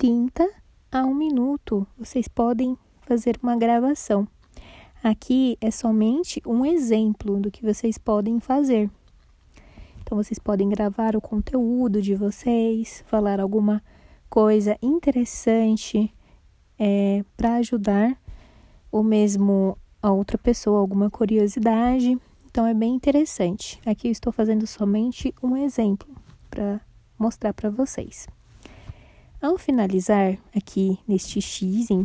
30 a 1 minuto. Vocês podem fazer uma gravação. Aqui é somente um exemplo do que vocês podem fazer. Então, vocês podem gravar o conteúdo de vocês, falar alguma coisa interessante é, para ajudar ou mesmo a outra pessoa, alguma curiosidade. Então, é bem interessante. Aqui eu estou fazendo somente um exemplo para mostrar para vocês. Ao finalizar aqui neste X em